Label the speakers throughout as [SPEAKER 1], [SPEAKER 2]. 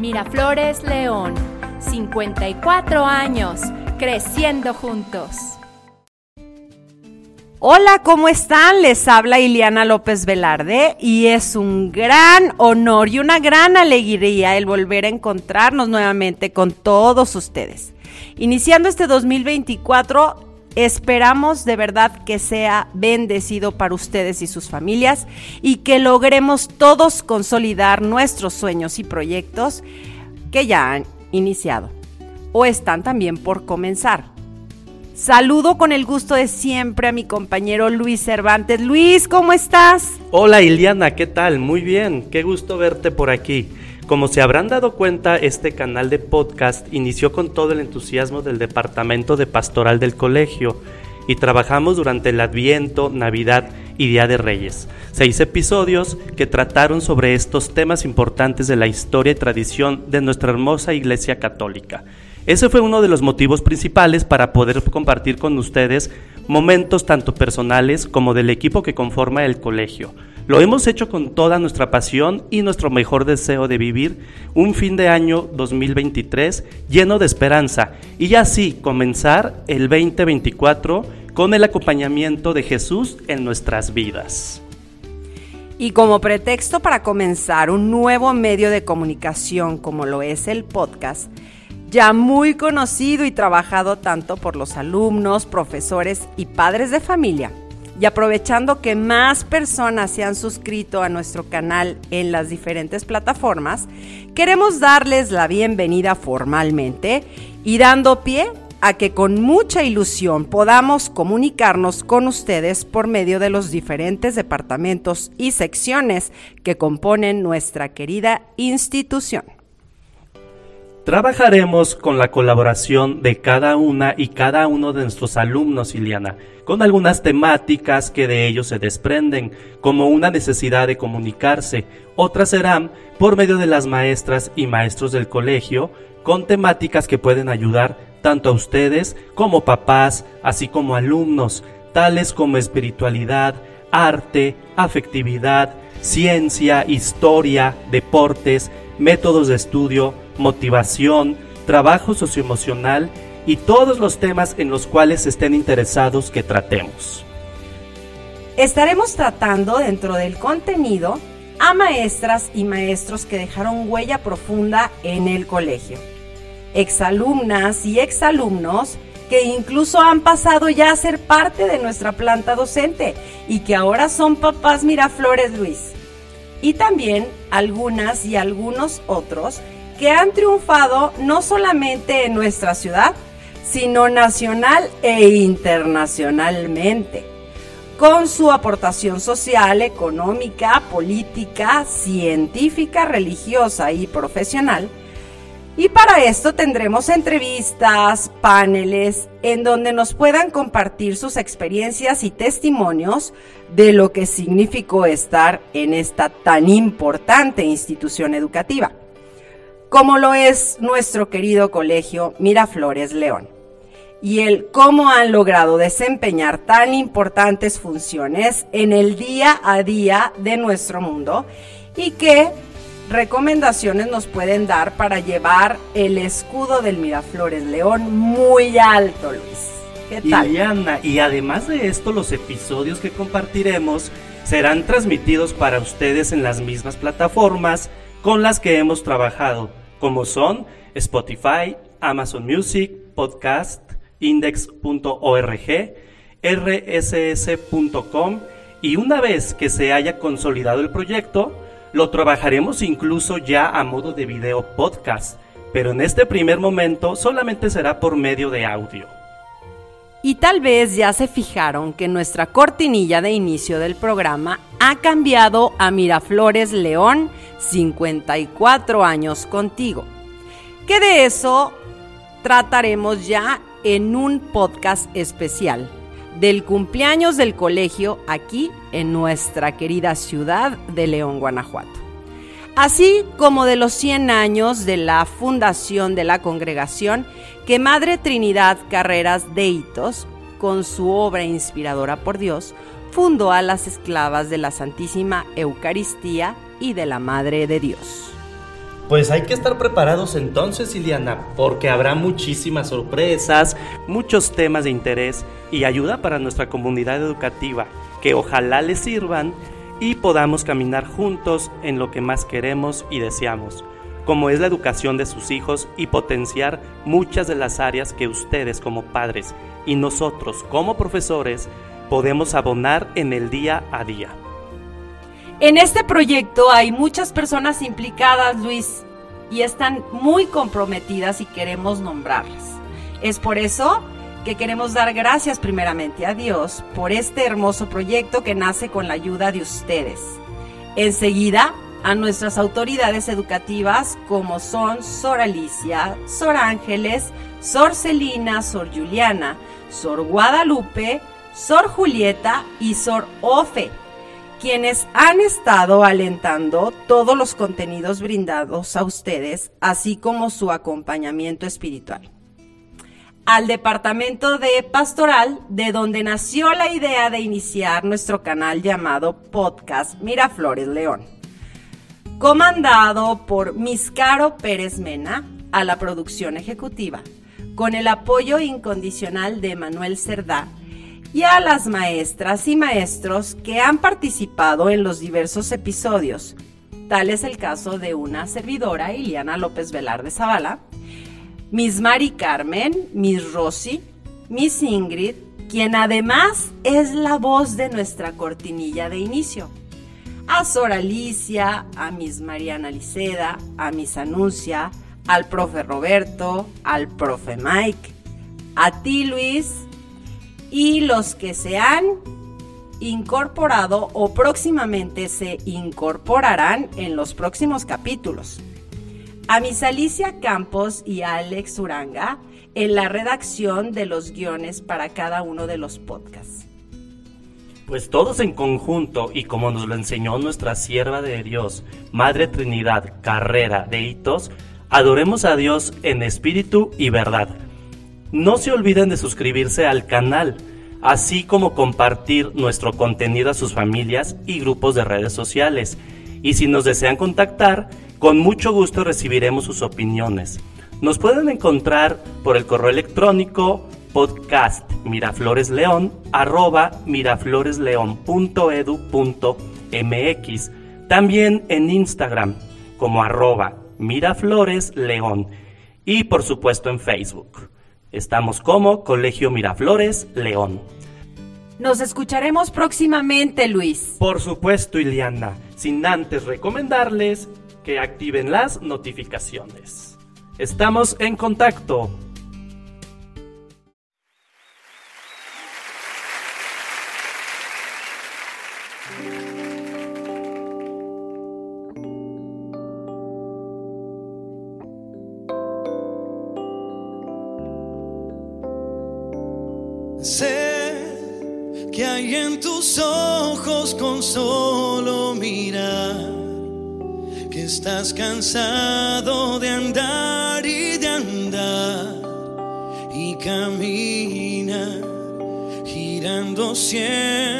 [SPEAKER 1] Miraflores León, 54 años, creciendo juntos.
[SPEAKER 2] Hola, ¿cómo están? Les habla Iliana López Velarde y es un gran honor y una gran alegría el volver a encontrarnos nuevamente con todos ustedes. Iniciando este 2024, esperamos de verdad que sea bendecido para ustedes y sus familias y que logremos todos consolidar nuestros sueños y proyectos que ya han iniciado o están también por comenzar. Saludo con el gusto de siempre a mi compañero Luis Cervantes. Luis, ¿cómo estás?
[SPEAKER 3] Hola Iliana, ¿qué tal? Muy bien, qué gusto verte por aquí. Como se habrán dado cuenta, este canal de podcast inició con todo el entusiasmo del Departamento de Pastoral del Colegio y trabajamos durante el Adviento, Navidad y Día de Reyes. Seis episodios que trataron sobre estos temas importantes de la historia y tradición de nuestra hermosa Iglesia Católica. Ese fue uno de los motivos principales para poder compartir con ustedes momentos tanto personales como del equipo que conforma el colegio. Lo hemos hecho con toda nuestra pasión y nuestro mejor deseo de vivir un fin de año 2023 lleno de esperanza y así comenzar el 2024 con el acompañamiento de Jesús en nuestras vidas.
[SPEAKER 2] Y como pretexto para comenzar un nuevo medio de comunicación como lo es el podcast, ya muy conocido y trabajado tanto por los alumnos, profesores y padres de familia. Y aprovechando que más personas se han suscrito a nuestro canal en las diferentes plataformas, queremos darles la bienvenida formalmente y dando pie a que con mucha ilusión podamos comunicarnos con ustedes por medio de los diferentes departamentos y secciones que componen nuestra querida institución.
[SPEAKER 3] Trabajaremos con la colaboración de cada una y cada uno de nuestros alumnos, Iliana, con algunas temáticas que de ellos se desprenden, como una necesidad de comunicarse. Otras serán por medio de las maestras y maestros del colegio, con temáticas que pueden ayudar tanto a ustedes como papás, así como alumnos, tales como espiritualidad, arte, afectividad, ciencia, historia, deportes, métodos de estudio, motivación, trabajo socioemocional y todos los temas en los cuales estén interesados que tratemos.
[SPEAKER 2] Estaremos tratando dentro del contenido a maestras y maestros que dejaron huella profunda en el colegio, exalumnas y exalumnos que incluso han pasado ya a ser parte de nuestra planta docente y que ahora son papás Miraflores Luis. Y también algunas y algunos otros que han triunfado no solamente en nuestra ciudad, sino nacional e internacionalmente, con su aportación social, económica, política, científica, religiosa y profesional. Y para esto tendremos entrevistas, paneles, en donde nos puedan compartir sus experiencias y testimonios de lo que significó estar en esta tan importante institución educativa como lo es nuestro querido colegio Miraflores León, y el cómo han logrado desempeñar tan importantes funciones en el día a día de nuestro mundo y qué recomendaciones nos pueden dar para llevar el escudo del Miraflores León muy alto, Luis.
[SPEAKER 3] ¿Qué tal? Y, y además de esto, los episodios que compartiremos serán transmitidos para ustedes en las mismas plataformas con las que hemos trabajado como son Spotify, Amazon Music, Podcast, Index.org, rss.com y una vez que se haya consolidado el proyecto, lo trabajaremos incluso ya a modo de video podcast, pero en este primer momento solamente será por medio de audio.
[SPEAKER 2] Y tal vez ya se fijaron que nuestra cortinilla de inicio del programa ha cambiado a Miraflores León 54 años contigo. Que de eso trataremos ya en un podcast especial del cumpleaños del colegio aquí en nuestra querida ciudad de León, Guanajuato. Así como de los 100 años de la fundación de la congregación que Madre Trinidad Carreras de Hitos, con su obra inspiradora por Dios, fundó a las esclavas de la Santísima Eucaristía y de la Madre de Dios.
[SPEAKER 3] Pues hay que estar preparados entonces, Iliana, porque habrá muchísimas sorpresas, muchos temas de interés y ayuda para nuestra comunidad educativa que ojalá les sirvan y podamos caminar juntos en lo que más queremos y deseamos, como es la educación de sus hijos y potenciar muchas de las áreas que ustedes como padres y nosotros como profesores podemos abonar en el día a día.
[SPEAKER 2] En este proyecto hay muchas personas implicadas, Luis, y están muy comprometidas y queremos nombrarlas. Es por eso que queremos dar gracias primeramente a Dios por este hermoso proyecto que nace con la ayuda de ustedes. Enseguida, a nuestras autoridades educativas como son Sor Alicia, Sor Ángeles, Sor Celina, Sor Juliana, Sor Guadalupe, Sor Julieta y Sor Ofe quienes han estado alentando todos los contenidos brindados a ustedes, así como su acompañamiento espiritual. Al departamento de pastoral, de donde nació la idea de iniciar nuestro canal llamado Podcast Miraflores León, comandado por Miscaro Pérez Mena, a la producción ejecutiva, con el apoyo incondicional de Manuel Cerdá y a las maestras y maestros que han participado en los diversos episodios. Tal es el caso de una servidora, Iliana López Velarde Zavala, Miss Mari Carmen, Miss Rosy, Miss Ingrid, quien además es la voz de nuestra cortinilla de inicio. A Sor Alicia, a Miss Mariana Liceda, a Miss Anuncia, al profe Roberto, al profe Mike, a ti Luis, y los que se han incorporado o próximamente se incorporarán en los próximos capítulos. A Miss Alicia Campos y a Alex Uranga en la redacción de los guiones para cada uno de los podcasts.
[SPEAKER 3] Pues todos en conjunto y como nos lo enseñó nuestra sierva de Dios, Madre Trinidad, carrera de hitos, adoremos a Dios en espíritu y verdad no se olviden de suscribirse al canal, así como compartir nuestro contenido a sus familias y grupos de redes sociales. Y si nos desean contactar, con mucho gusto recibiremos sus opiniones. Nos pueden encontrar por el correo electrónico podcast mirafloresleón arroba mirafloresleón.edu.mx. También en Instagram como arroba mirafloresleón y por supuesto en Facebook. Estamos como Colegio Miraflores, León.
[SPEAKER 2] Nos escucharemos próximamente, Luis.
[SPEAKER 3] Por supuesto, Iliana, sin antes recomendarles que activen las notificaciones. Estamos en contacto.
[SPEAKER 4] Ojos con solo mirar que estás cansado de andar y de andar y caminar girando siempre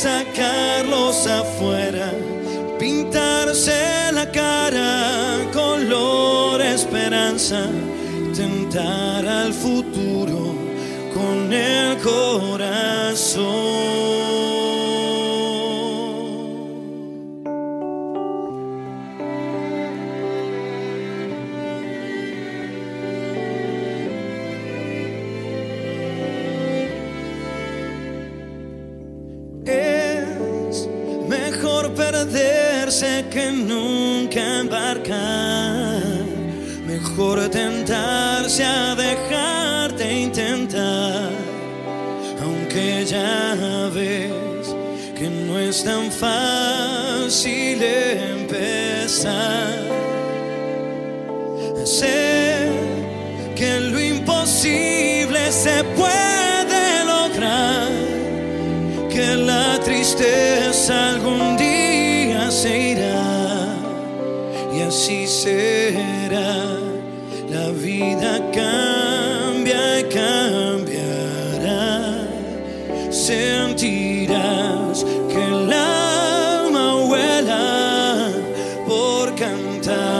[SPEAKER 4] sacarlos afuera pintarse la cara color esperanza tentar al futuro con el corazón. Perderse que nunca embarcar. Mejor tentarse a dejarte intentar, aunque ya ves que no es tan fácil empezar. Sé que lo imposible se puede lograr, que la tristeza será. La vida cambia cambiará. Sentirás que el alma vuela por cantar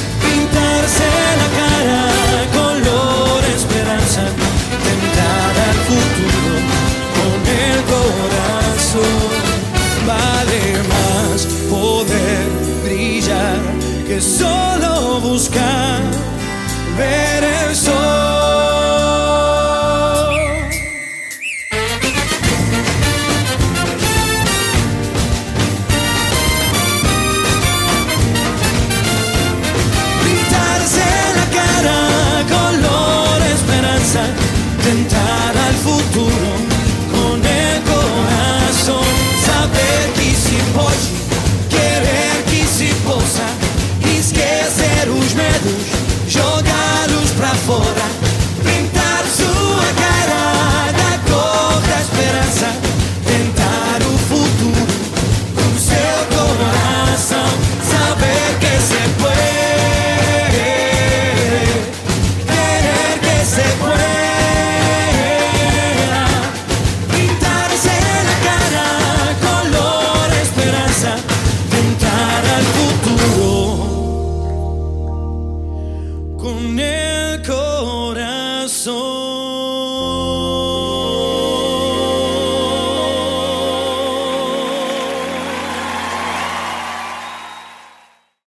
[SPEAKER 4] pintarse la cara, color esperanza, tentar al futuro con el corazón. Vale más poder brillar que solo buscar